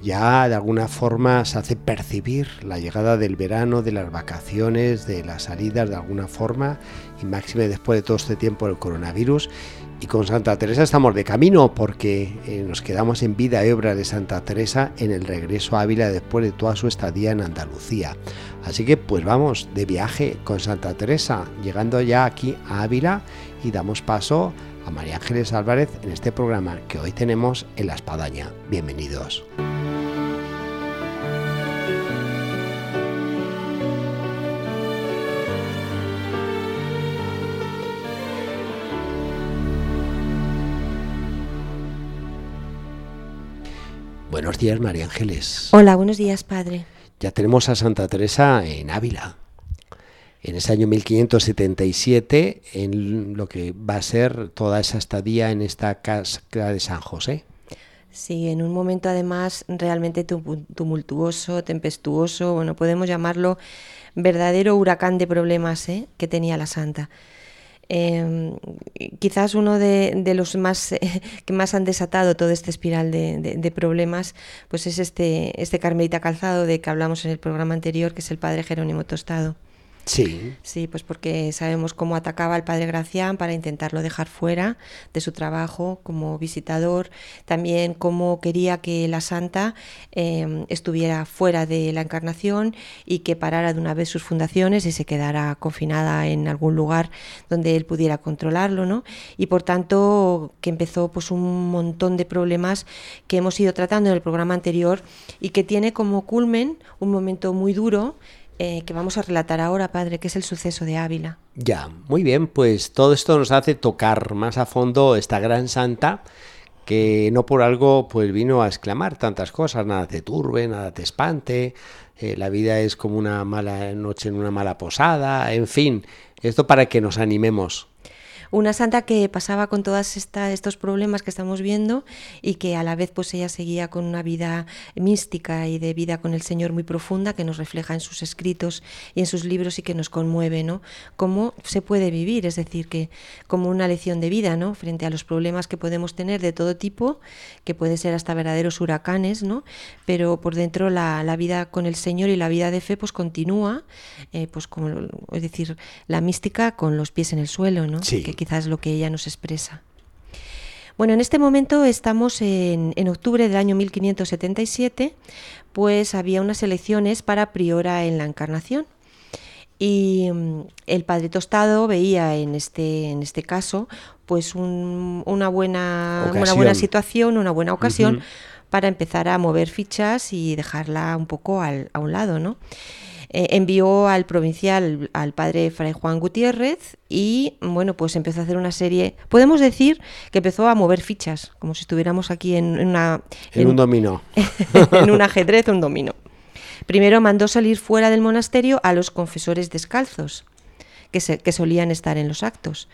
ya de alguna forma se hace percibir la llegada del verano, de las vacaciones, de las salidas de alguna forma, y máxime después de todo este tiempo del coronavirus. Y con Santa Teresa estamos de camino porque eh, nos quedamos en vida y obra de Santa Teresa en el regreso a Ávila después de toda su estadía en Andalucía. Así que pues vamos de viaje con Santa Teresa, llegando ya aquí a Ávila y damos paso a María Ángeles Álvarez en este programa que hoy tenemos en La Espadaña. Bienvenidos. Buenos días, María Ángeles. Hola, buenos días, padre. Ya tenemos a Santa Teresa en Ávila, en ese año 1577, en lo que va a ser toda esa estadía en esta casa de San José. Sí, en un momento además realmente tumultuoso, tempestuoso, bueno, podemos llamarlo verdadero huracán de problemas ¿eh? que tenía la santa. Em, quizás uno de, los más que más han desatado todo este espiral de, problemas, pues es este, este Carmelita Calzado de que hablamos en el programa anterior, que es el padre Jerónimo Tostado. Sí. Sí, pues porque sabemos cómo atacaba al padre Gracián para intentarlo dejar fuera de su trabajo como visitador, también cómo quería que la santa em, estuviera fuera de la encarnación y que parara de una vez sus fundaciones y se quedara confinada en algún lugar donde él pudiera controlarlo, ¿no? Y por tanto que empezó pues un montón de problemas que hemos ido tratando en el programa anterior y que tiene como culmen un momento muy duro eh, que vamos a relatar ahora, padre, que es el suceso de Ávila. Ya, muy bien, pues todo esto nos hace tocar más a fondo esta gran santa que no por algo pues vino a exclamar tantas cosas, nada te turbe, nada te espante, eh, la vida es como una mala noche en una mala posada, en fin, esto para que nos animemos una santa que pasaba con todos estos problemas que estamos viendo y que a la vez pues ella seguía con una vida mística y de vida con el Señor muy profunda que nos refleja en sus escritos y en sus libros y que nos conmueve, ¿no? Cómo se puede vivir, es decir, que como una lección de vida, ¿no? Frente a los problemas que podemos tener de todo tipo, que puede ser hasta verdaderos huracanes, ¿no? Pero por dentro la, vida con el Señor y la vida de fe pues continúa, eh, pues como, es decir, la mística con los pies en el suelo, ¿no? Sí quizás lo que ella nos expresa. Bueno, en este momento estamos en, octubre del año 1577, pues había unas elecciones para priora en la Encarnación. Y mm, el padre Tostado veía en este, en este caso pues una, buena, una buena situación, una buena ocasión para empezar a mover fichas y dejarla un poco al, a un lado, ¿no? Eh, envió al provincial, al padre Fray Juan Gutiérrez, y bueno, pues empezó a hacer una serie, podemos decir que empezó a mover fichas, como si estuviéramos aquí en, una... En, un dominó. en un ajedrez, un dominó. Primero mandó salir fuera del monasterio a los confesores descalzos, que, que solían estar en los actos.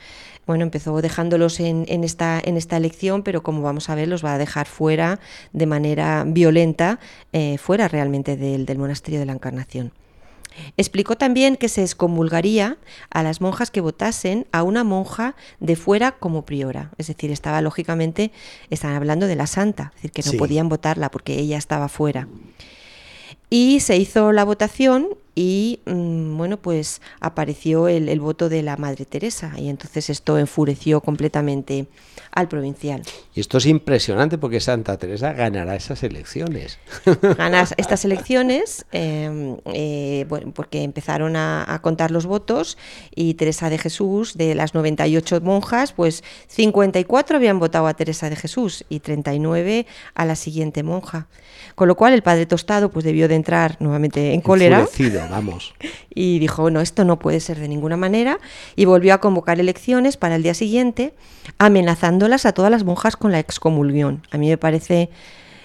Bueno, empezó dejándolos en, esta, en esta elección, pero como vamos a ver, los va a dejar fuera de manera violenta, eh, fuera realmente del, del monasterio de la Encarnación. Explicó también que se excomulgaría a las monjas que votasen a una monja de fuera como priora. Es decir, estaba lógicamente, estaban hablando de la santa, es decir, que no podían votarla porque ella estaba fuera. Y se hizo la votación y mm, bueno, pues apareció el, voto de la Madre Teresa y entonces esto enfureció completamente al provincial. Y esto es impresionante porque Santa Teresa ganará esas elecciones. Gana estas elecciones em, eh, porque empezaron a, contar los votos y Teresa de Jesús, de las 98 monjas, pues 54 habían votado a Teresa de Jesús y 39 a la siguiente monja. Con lo cual el padre Tostado pues debió de entrar nuevamente en cólera vamos. Y dijo, bueno, esto no puede ser de ninguna manera, y volvió a convocar elecciones para el día siguiente, amenazándolas a todas las monjas con la excomulgión. A mí me parece,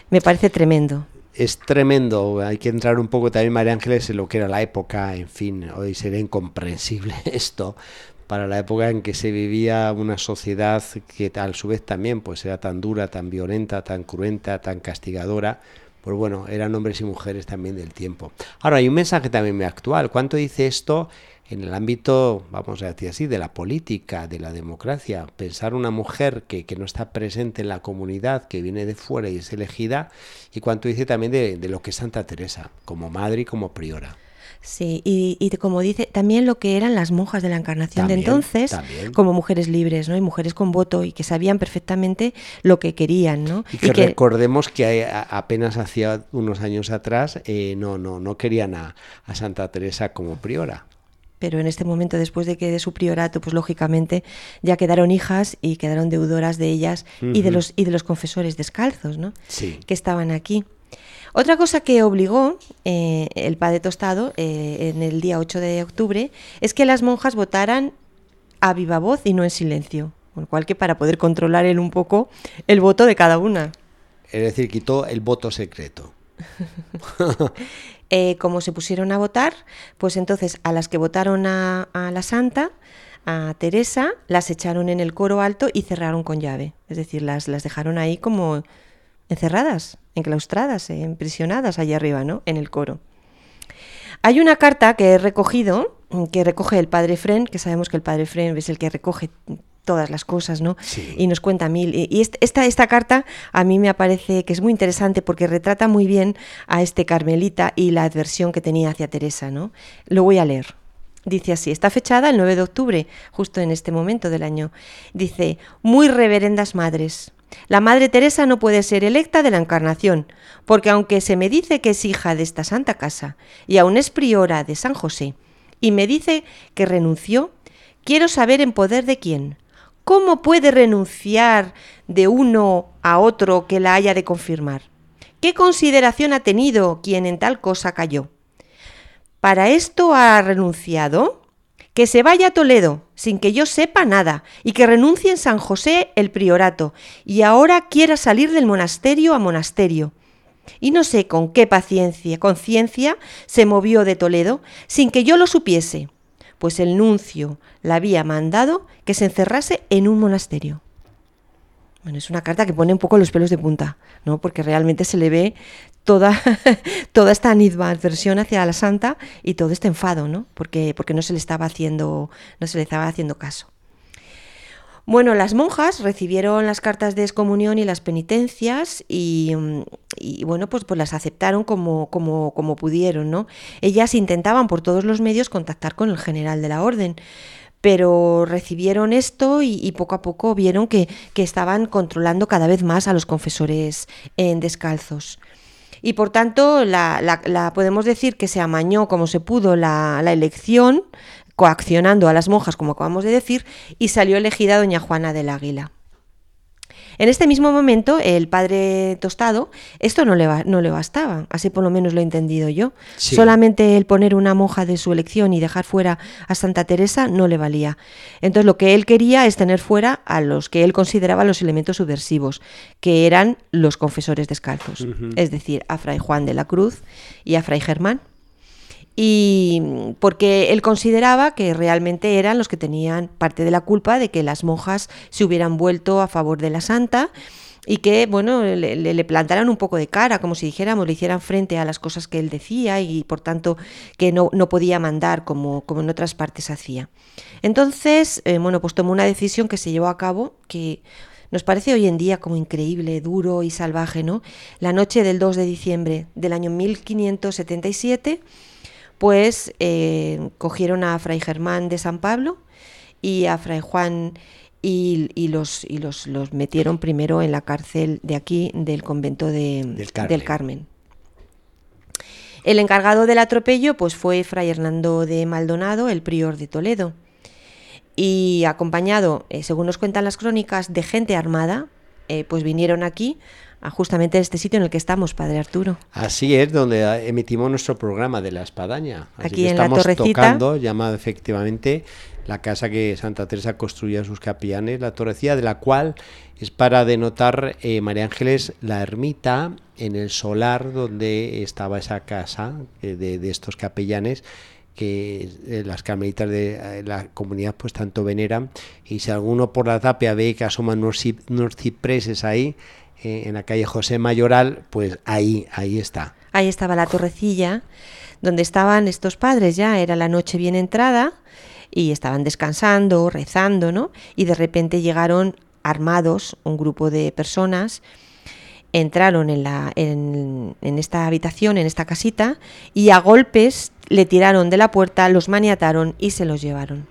me parece tremendo. es tremendo. Hay que entrar un poco también, María Ángeles, en lo que era la época. En fin, hoy sería incomprensible esto para la época en que se vivía una sociedad que a su vez también pues era tan dura, tan violenta, tan cruenta, tan castigadora. Pues bueno, eran hombres y mujeres también del tiempo. Ahora hay un mensaje también muy actual. ¿Cuánto dice esto en el ámbito, vamos a decir así, de la política, de la democracia? Pensar una mujer que, que no está presente en la comunidad, que viene de fuera y es elegida, y cuánto dice también de, de lo que es Santa Teresa, como madre y como priora. Sí, y, como dice, también lo que eran las monjas de la Encarnación de entonces, como mujeres libres, ¿no? Y mujeres con voto y que sabían perfectamente lo que querían, ¿no? Y que, recordemos que apenas hacía unos años atrás eh, no, no, no querían a, Santa Teresa como priora pero en este momento, después de que de su priorato, pues lógicamente ya quedaron hijas y quedaron deudoras de ellas y de los y de los confesores descalzos, ¿no? Sí. Que estaban aquí. Otra cosa que obligó eh, el padre Tostado eh, en el día 8 de octubre es que las monjas votaran a viva voz y no en silencio, con lo cual que para poder controlar él un poco el voto de cada una. Es decir, quitó el voto secreto. eh, como se pusieron a votar, pues entonces a las que votaron a, a la santa, a Teresa, las echaron en el coro alto y cerraron con llave. Es decir, las, las dejaron ahí como encerradas, enclaustradas, eh, imprisionadas allá arriba, ¿no? En el coro. Hay una carta que he recogido, que recoge el padre Fren, que sabemos que el padre Fren es el que recoge todas las cosas, ¿no? Y nos cuenta mil. Y esta, esta carta a mí me parece que es muy interesante porque retrata muy bien a este Carmelita y la adversión que tenía hacia Teresa, ¿no? Lo voy a leer. Dice así, está fechada el 9 de octubre, justo en este momento del año. Dice, muy reverendas madres, la Madre Teresa no puede ser electa de la Encarnación, porque aunque se me dice que es hija de esta santa casa y aún es priora de San José, y me dice que renunció, quiero saber en poder de quién. ¿Cómo puede renunciar de uno a otro que la haya de confirmar? ¿Qué consideración ha tenido quien en tal cosa cayó? ¿Para esto ha renunciado? Que se vaya a Toledo sin que yo sepa nada y que renuncie en San José el priorato y ahora quiera salir del monasterio a monasterio. Y no sé con qué paciencia, conciencia se movió de Toledo sin que yo lo supiese, pues el nuncio la había mandado que se encerrase en un monasterio. Bueno, es una carta que pone un poco los pelos de punta, ¿no? Porque realmente se le ve toda, toda esta animadversión hacia la santa y todo este enfado, ¿no? Porque, porque no se le estaba haciendo, no se le estaba haciendo caso. Bueno, las monjas recibieron las cartas de excomunión y las penitencias y, bueno, pues, pues las aceptaron como, como, como pudieron, ¿no? Ellas intentaban por todos los medios contactar con el general de la orden, pero recibieron esto y, poco a poco vieron que, estaban controlando cada vez más a los confesores en descalzos. Y por tanto, la, podemos decir que se amañó como se pudo la, la elección, coaccionando a las monjas, como acabamos de decir, y salió elegida doña Juana del Águila. En este mismo momento, el padre Tostado, esto no le, no le bastaba, así por lo menos lo he entendido yo. Solamente el poner una monja de su elección y dejar fuera a Santa Teresa no le valía. Entonces lo que él quería es tener fuera a los que él consideraba los elementos subversivos, que eran los confesores descalzos, es decir, a Fray Juan de la Cruz y a Fray Germán y porque él consideraba que realmente eran los que tenían parte de la culpa de que las monjas se hubieran vuelto a favor de la santa y que, bueno, le, plantaran un poco de cara, como si dijéramos, le hicieran frente a las cosas que él decía y, por tanto, que no, no podía mandar como, como, en otras partes hacía. Entonces, eh, bueno, pues tomó una decisión que se llevó a cabo que nos parece hoy en día como increíble, duro y salvaje, ¿no? La noche del 2 de diciembre del año 1577 pues eh, cogieron a Fray Germán de San Pablo y a Fray Juan y, los, y los, los, metieron primero en la cárcel de aquí, del convento de, del, Carmen. El encargado del atropello pues, fue Fray Hernando de Maldonado, el prior de Toledo, y acompañado, eh, según nos cuentan las crónicas, de gente armada, eh, pues vinieron aquí justamente este sitio en el que estamos, Padre Arturo. Así es, donde emitimos nuestro programa de la espadaña. Aquí en estamos la torrecita. tocando, llamado efectivamente la casa que Santa Teresa construía a sus capellanes, la torrecilla de la cual es para denotar eh, María Ángeles la ermita en el solar donde estaba esa casa eh, de, estos capellanes que eh, las carmelitas de la comunidad pues tanto veneran y si alguno por la tapia ve que asoman unos, unos cipreses ahí en la calle José Mayoral pues ahí ahí está ahí estaba la torrecilla donde estaban estos padres ya era la noche bien entrada y estaban descansando, rezando, ¿no? Y de repente llegaron armados un grupo de personas, entraron en, la, en, esta habitación, en esta casita, y a golpes le tiraron de la puerta, los maniataron y se los llevaron.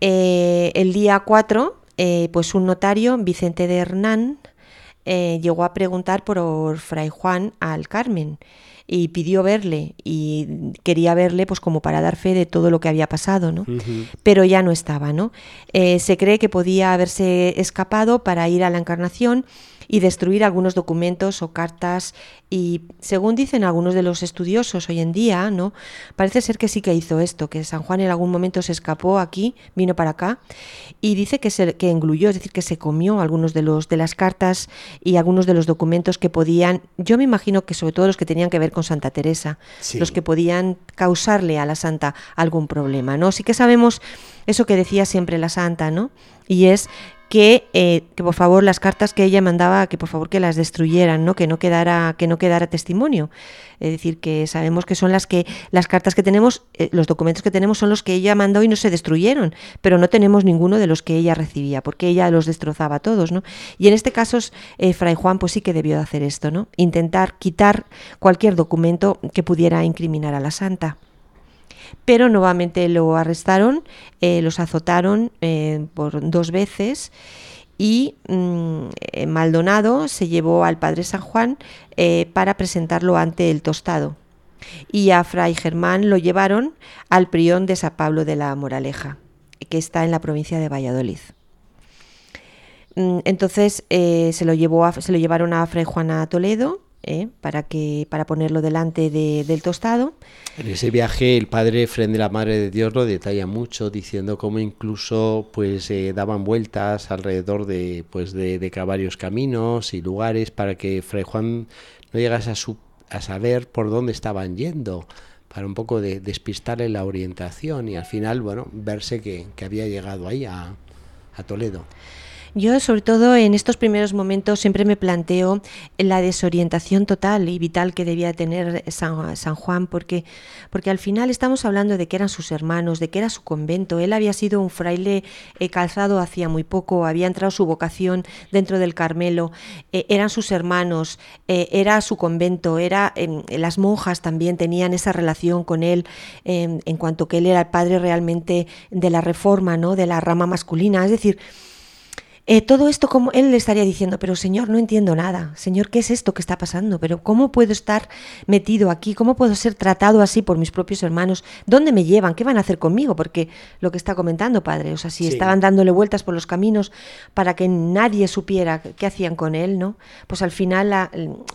Eh, el día 4, eh, pues un notario, Vicente de Hernán, eh, llegó a preguntar por Fray Juan al Carmen y pidió verle y quería verle pues como para dar fe de todo lo que había pasado, ¿no? Pero ya no estaba, ¿no? Eh, se cree que podía haberse escapado para ir a la encarnación y destruir algunos documentos o cartas y según dicen algunos de los estudiosos hoy en día, ¿no? Parece ser que sí que hizo esto, que San Juan en algún momento se escapó aquí, vino para acá y dice que se que engluyó, es decir, que se comió algunos de los de las cartas y algunos de los documentos que podían, yo me imagino que sobre todo los que tenían que ver con Santa Teresa, los que podían causarle a la santa algún problema, ¿no? Sí que sabemos eso que decía siempre la santa, ¿no? Y es que, eh, que, por favor las cartas que ella mandaba que por favor que las destruyeran no que no quedara que no quedara testimonio. Es decir que sabemos que son las que las cartas que tenemos eh, los documentos que tenemos son los que ella mandó y no se destruyeron pero no tenemos ninguno de los que ella recibía porque ella los destrozaba todos no y en este caso eh, fray Juan pues sí que debió de hacer esto no intentar quitar cualquier documento que pudiera incriminar a la santa pero nuevamente lo arrestaron, eh, los azotaron eh, por dos veces y mm, eh, Maldonado se llevó al padre San Juan para presentarlo ante el tostado y a Fray Germán lo llevaron al prión de San Pablo de la Moraleja, que está en la provincia de Valladolid. Mm, entonces se, lo llevó se lo llevaron a Fray Juan a Toledo ¿eh? para, que, para ponerlo delante del tostado. En ese viaje el padre Fren de la Madre de Dios lo detalla mucho, diciendo cómo incluso pues eh, daban vueltas alrededor de, pues, de, varios caminos y lugares para que Fray Juan no llegase a, su, a saber por dónde estaban yendo para un poco de despistarle la orientación y al final, bueno, verse que, había llegado ahí a Toledo. Yo, sobre todo en estos primeros momentos, siempre me planteo la desorientación total y vital que debía tener San, San, Juan, porque, porque al final estamos hablando de que eran sus hermanos, de que era su convento. Él había sido un fraile eh, calzado hacía muy poco, había entrado su vocación dentro del Carmelo, eh, eran sus hermanos, eh, era su convento, era em, las monjas también tenían esa relación con él em, en cuanto que él era el padre realmente de la reforma, ¿no? de la rama masculina. Es decir, eh, todo esto como él le estaría diciendo, pero Señor, no entiendo nada. Señor, ¿qué es esto que está pasando? Pero ¿cómo puedo estar metido aquí? ¿Cómo puedo ser tratado así por mis propios hermanos? ¿Dónde me llevan? ¿Qué van a hacer conmigo? Porque lo que está comentando, padre, o sea, si estaban dándole vueltas por los caminos para que nadie supiera qué hacían con él, ¿no? Pues al final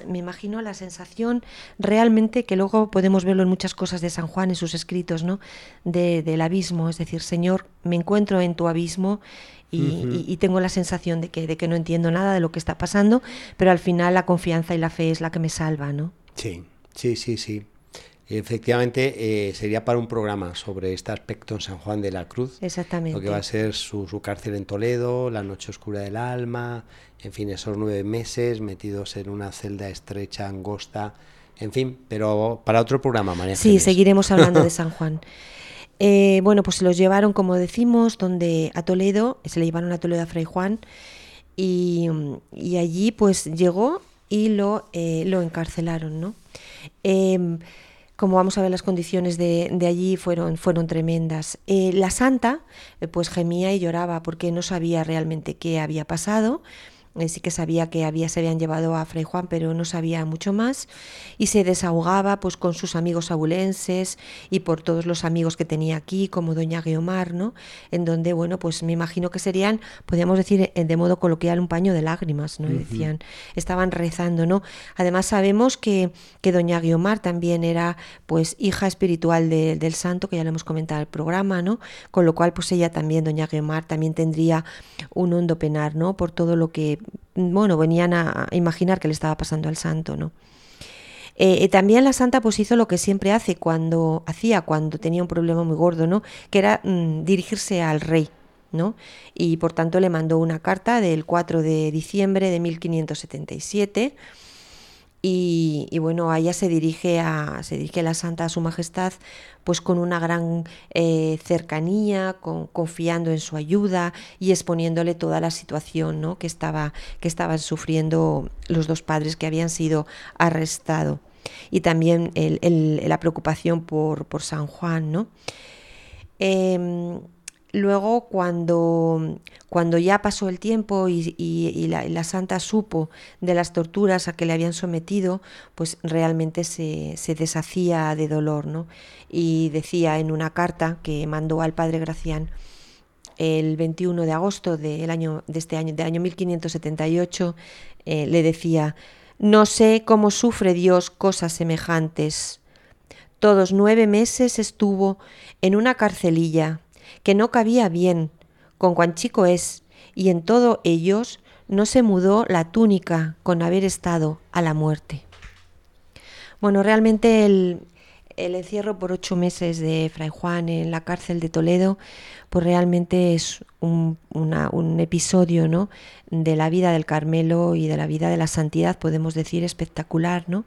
me imagino la sensación realmente que luego podemos verlo en muchas cosas de San Juan, en sus escritos, ¿no? del abismo, es decir, Señor, me encuentro en tu abismo y, tengo la sensación de que, de que no entiendo nada de lo que está pasando, pero al final la confianza y la fe es la que me salva, ¿no? Sí, sí, sí, sí. Efectivamente, eh, sería para un programa sobre este aspecto en San Juan de la Cruz. Exactamente. Lo que va a ser su, cárcel en Toledo, la noche oscura del alma, en fin, esos nueve meses metidos en una celda estrecha, angosta, en fin, pero para otro programa, María. Sí, seguiremos hablando de San Juan. Eh, bueno, pues se los llevaron, como decimos, donde a Toledo, se le llevaron a Toledo a Fray Juan y, allí pues llegó y lo, eh, lo encarcelaron, ¿no? Em, como vamos a ver, las condiciones de, allí fueron, fueron tremendas. Eh, la santa pues gemía y lloraba porque no sabía realmente qué había pasado eh, sí que sabía que había, se habían llevado a Fray Juan, pero no sabía mucho más, y se desahogaba pues con sus amigos abulenses y por todos los amigos que tenía aquí, como doña Guiomar, ¿no? En donde, bueno, pues me imagino que serían, podríamos decir eh, de modo coloquial, un paño de lágrimas, ¿no? Decían, estaban rezando, ¿no? Además sabemos que, que doña Guiomar también era pues hija espiritual del santo, que ya lo hemos comentado en el programa, ¿no? Con lo cual, pues ella también, doña Guiomar, también tendría un hondo penar, ¿no? Por todo lo que bueno, venían a imaginar que le estaba pasando al santo, ¿no? Eh, eh, también la santa pues hizo lo que siempre hace cuando hacía cuando tenía un problema muy gordo, ¿no? Que era mm, dirigirse al rey, ¿no? Y por tanto le mandó una carta del 4 de diciembre de 1577 y, bueno, a ella se dirige, a, se dirige la Santa a Su Majestad pues con una gran eh, cercanía, con, confiando en su ayuda y exponiéndole toda la situación ¿no? que, estaba, que estaban sufriendo los dos padres que habían sido arrestados. Y también la preocupación por, por, San Juan. ¿no? Em, Luego, cuando, cuando ya pasó el tiempo y, la, santa supo de las torturas a que le habían sometido, pues realmente se, deshacía de dolor, ¿no? Y decía en una carta que mandó al padre Gracián el 21 de agosto del año, de este año, de año 1578, eh, le decía, no sé cómo sufre Dios cosas semejantes. Todos nueve meses estuvo en una carcelilla que no cabía bien con cuán chico es, y en todo ellos no se mudó la túnica con haber estado a la muerte. Bueno, realmente el, el encierro por ocho meses de Fray Juan en la cárcel de Toledo, pues realmente es un, un, episodio ¿no? de la vida del Carmelo y de la vida de la santidad, podemos decir, espectacular, ¿no?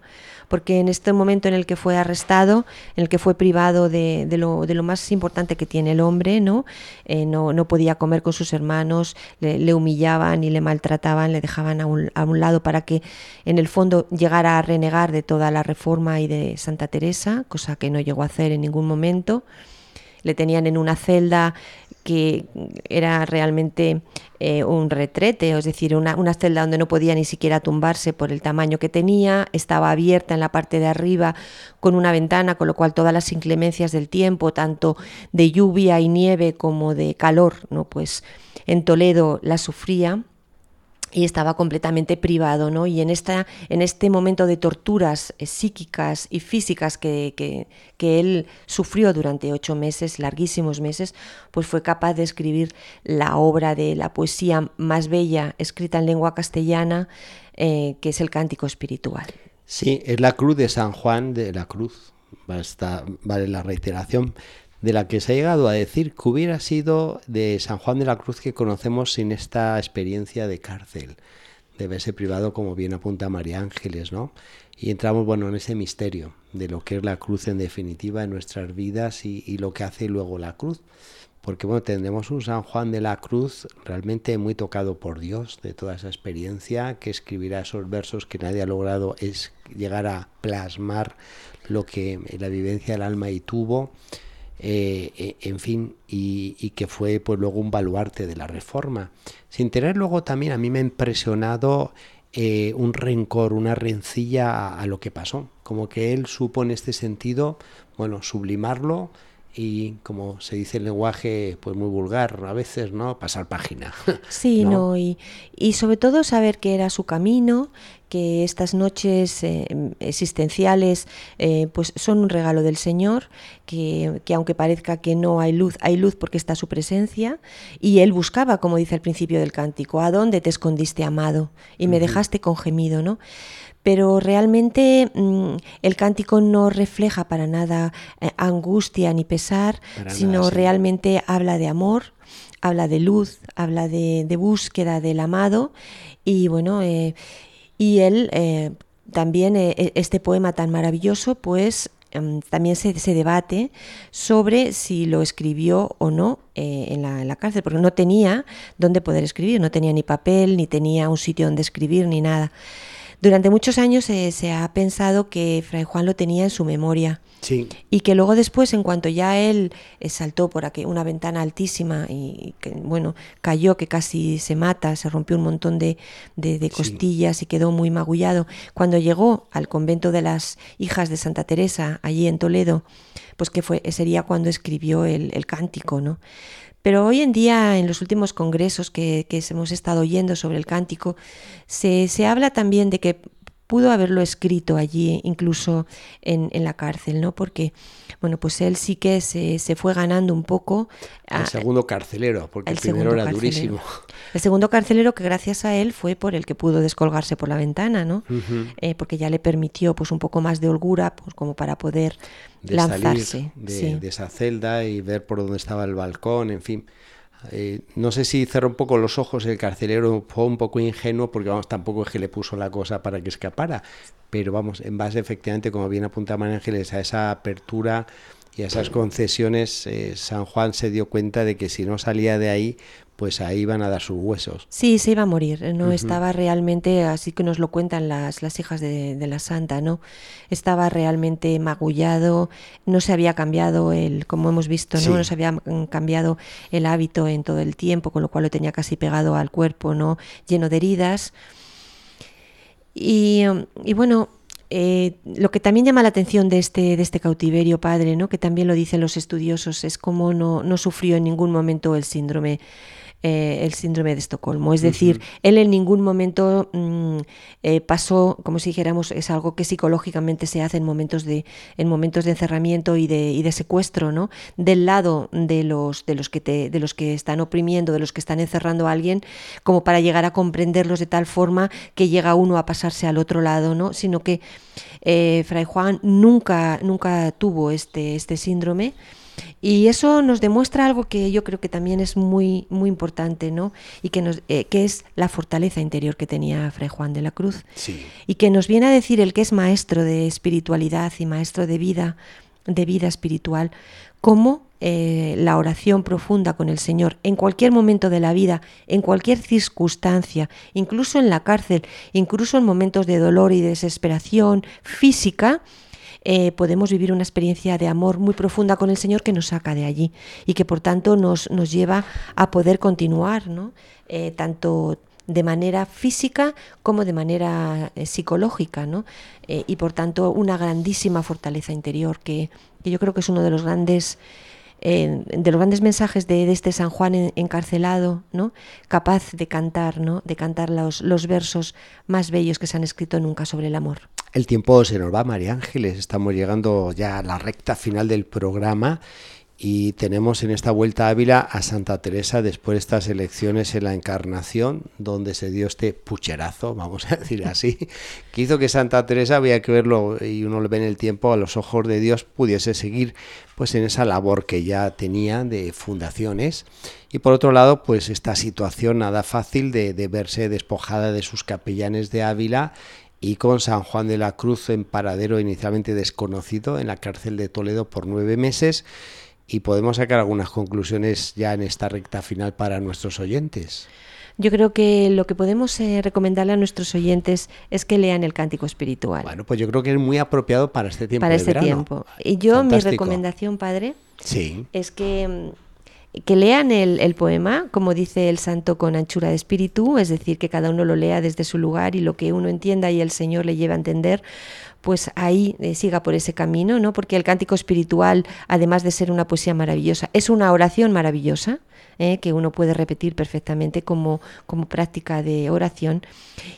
porque en este momento en el que fue arrestado, en el que fue privado de, lo, de lo, más importante que tiene el hombre, ¿no? Eh, no, no, podía comer con sus hermanos, le, humillaban y le maltrataban, le dejaban a un, a un, lado para que en el fondo llegara a renegar de toda la reforma y de Santa Teresa, cosa que no llegó a hacer en ningún momento le tenían en una celda que era realmente eh, un retrete, es decir, una, una, celda donde no podía ni siquiera tumbarse por el tamaño que tenía, estaba abierta en la parte de arriba con una ventana, con lo cual todas las inclemencias del tiempo, tanto de lluvia y nieve como de calor, ¿no? pues en Toledo la sufría y estaba completamente privado, ¿no? Y en, esta, en este momento de torturas eh, psíquicas y físicas que, que, él sufrió durante ocho meses, larguísimos meses, pues fue capaz de escribir la obra de la poesía más bella escrita en lengua castellana, eh, que es el Cántico Espiritual. Sí, es la cruz de San Juan de la Cruz, vale la reiteración, de la que se ha llegado a decir que hubiera sido de San Juan de la Cruz que conocemos sin esta experiencia de cárcel, de verse privado, como bien apunta María Ángeles, ¿no? Y entramos, bueno, en ese misterio de lo que es la cruz en definitiva en nuestras vidas y, lo que hace luego la cruz. Porque, bueno, tendremos un San Juan de la Cruz realmente muy tocado por Dios, de toda esa experiencia, que escribirá esos versos que nadie ha logrado es llegar a plasmar lo que la vivencia del alma y tuvo eh, eh, en fin, y, que fue pues luego un baluarte de la reforma. Sin tener luego también a mí me ha impresionado eh, un rencor, una rencilla a, lo que pasó, como que él supo en este sentido, bueno, sublimarlo y como se dice el lenguaje pues muy vulgar a veces no pasar página. Sí no, y, y, sobre todo saber que era su camino que estas noches eh, existenciales eh, pues son un regalo del Señor, que, aunque parezca que no hay luz, hay luz porque está su presencia, y él buscaba, como dice al principio del cántico, ¿a dónde te escondiste, amado? Y me dejaste con gemido, ¿no? Pero realmente mm, el cántico no refleja para nada eh, angustia ni pesar, sino realmente habla de amor, habla de luz, habla de, búsqueda del amado, y bueno, y él eh, también, eh, e, este poema tan maravilloso, pues em, también se, debate sobre si lo escribió o no eh, en, la, cárcel, porque no tenía dónde poder escribir, no tenía ni papel, ni tenía un sitio donde escribir, ni nada. Durante muchos años se ha pensado que Fray Juan lo tenía en su memoria. Sí. Y que luego después, en cuanto ya él eh, saltó por aquí una ventana altísima y que, bueno, cayó que casi se mata, se rompió un montón de, de, costillas y quedó muy magullado, cuando llegó al convento de las hijas de Santa Teresa, allí en Toledo, pues que fue, sería cuando escribió el, el cántico, ¿no? Pero hoy en día, en los últimos congresos que, que hemos estado oyendo sobre el cántico, se, se habla también de que pudo haberlo escrito allí, incluso en, en, la cárcel, ¿no? Porque, bueno, pues él sí que se, se fue ganando un poco. El segundo carcelero, porque el, primero era durísimo. El segundo carcelero que gracias a él fue por el que pudo descolgarse por la ventana, ¿no? Eh, porque ya le permitió pues un poco más de holgura, pues como para poder lanzarse. de, de esa celda y ver por dónde estaba el balcón, en fin. Eh, no sé si cerró un poco los ojos el carcelero, fue un poco ingenuo porque vamos, tampoco es que le puso la cosa para que escapara, pero vamos, en base efectivamente, como bien apuntaba María Ángeles, a esa apertura y a esas concesiones, eh, San Juan se dio cuenta de que si no salía de ahí, pues ahí iban a dar sus huesos. Sí, se iba a morir, no estaba realmente, así que nos lo cuentan las, las hijas de, la santa, ¿no? Estaba realmente magullado, no se había cambiado el, como hemos visto, ¿no? No se había cambiado el hábito en todo el tiempo, con lo cual lo tenía casi pegado al cuerpo, ¿no? Lleno de heridas. Y, y bueno, eh, lo que también llama la atención de este, de este cautiverio padre, ¿no? que también lo dicen los estudiosos, es cómo no, no sufrió en ningún momento el síndrome eh, el síndrome de Estocolmo. Es decir, él en ningún momento mm, eh, pasó, como si dijéramos, es algo que psicológicamente se hace en momentos de, en momentos de encerramiento y de, y de secuestro, ¿no? Del lado de los, de, los que te, de los que están oprimiendo, de los que están encerrando a alguien, como para llegar a comprenderlos de tal forma que llega uno a pasarse al otro lado, ¿no? Sino que eh, Fray Juan nunca, nunca tuvo este, este síndrome. Y eso nos demuestra algo que yo creo que también es muy, muy importante, ¿no? Y que, nos, eh, que es la fortaleza interior que tenía Fray Juan de la Cruz. Y que nos viene a decir el que es maestro de espiritualidad y maestro de vida, de vida espiritual, cómo eh, la oración profunda con el Señor en cualquier momento de la vida, en cualquier circunstancia, incluso en la cárcel, incluso en momentos de dolor y desesperación física, eh, podemos vivir una experiencia de amor muy profunda con el Señor que nos saca de allí y que por tanto nos, nos lleva a poder continuar, ¿no? Eh, tanto de manera física como de manera eh, psicológica, ¿no? y por tanto una grandísima fortaleza interior que, que, yo creo que es uno de los grandes de los grandes mensajes de, este San Juan encarcelado, ¿no? capaz de cantar, ¿no? de cantar los, los versos más bellos que se han escrito nunca sobre el amor. El tiempo se nos va, María Ángeles. Estamos llegando ya a la recta final del programa y tenemos en esta vuelta a Ávila a Santa Teresa después de estas elecciones en la Encarnación, donde se dio este pucherazo, vamos a decir así, que hizo que Santa Teresa, había que verlo y uno lo ve en el tiempo, a los ojos de Dios pudiese seguir pues en esa labor que ya tenía de fundaciones y por otro lado pues esta situación nada fácil de, de verse despojada de sus capellanes de Ávila y con San Juan de la Cruz en paradero inicialmente desconocido en la cárcel de Toledo por nueve meses y podemos sacar algunas conclusiones ya en esta recta final para nuestros oyentes. Yo creo que lo que podemos eh, recomendarle a nuestros oyentes es que lean el cántico espiritual. Bueno, pues yo creo que es muy apropiado para este tiempo. Para este tiempo. Y yo mi recomendación, padre, sí. es que mm, que lean el, poema, como dice el santo, con anchura de espíritu, es decir, que cada uno lo lea desde su lugar y lo que uno entienda y el Señor le lleva a entender, pues ahí eh, siga por ese camino, ¿no? Porque el cántico espiritual, además de ser una poesía maravillosa, es una oración maravillosa, ¿eh? que uno puede repetir perfectamente como, como práctica de oración.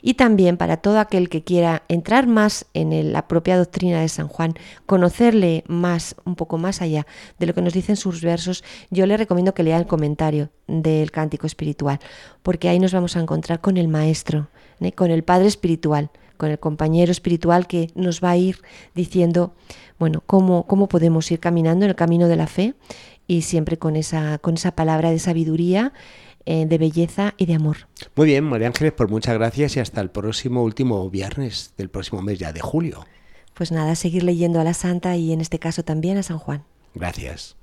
Y también para todo aquel que quiera entrar más en la propia doctrina de San Juan, conocerle más, un poco más allá de lo que nos dicen sus versos, yo le recomiendo que lea el comentario del cántico espiritual, porque ahí nos vamos a encontrar con el maestro, ¿eh? con el Padre espiritual con el compañero espiritual que nos va a ir diciendo, bueno, cómo, cómo podemos ir caminando en el camino de la fe y siempre con esa, con esa palabra de sabiduría, eh, de belleza y de amor. Muy bien, María Ángeles, por pues muchas gracias y hasta el próximo último viernes del próximo mes ya de julio. Pues nada, seguir leyendo a la Santa y en este caso también a San Juan. Gracias.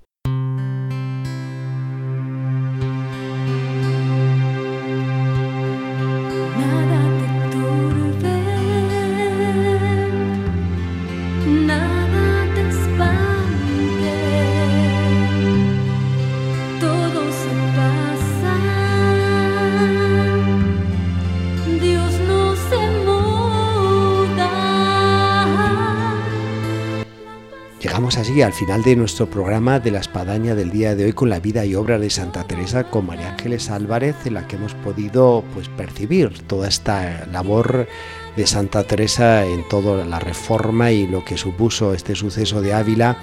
Llegamos así al final de nuestro programa de la espadaña del día de hoy con la vida y obra de Santa Teresa con María Ángeles Álvarez, en la que hemos podido pues, percibir toda esta labor de Santa Teresa en toda la reforma y lo que supuso este suceso de Ávila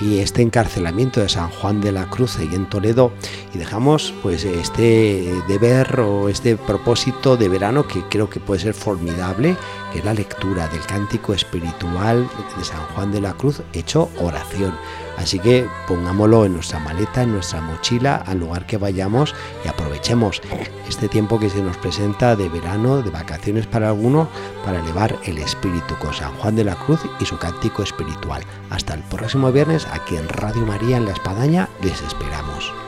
y este encarcelamiento de San Juan de la Cruz y en Toledo. Y dejamos pues este deber o este propósito de verano que creo que puede ser formidable que es la lectura del cántico espiritual de San Juan de la Cruz hecho oración así que pongámoslo en nuestra maleta en nuestra mochila al lugar que vayamos y aprovechemos este tiempo que se nos presenta de verano de vacaciones para algunos para elevar el espíritu con San Juan de la Cruz y su cántico espiritual hasta el próximo viernes aquí en Radio María en La Espadaña les esperamos.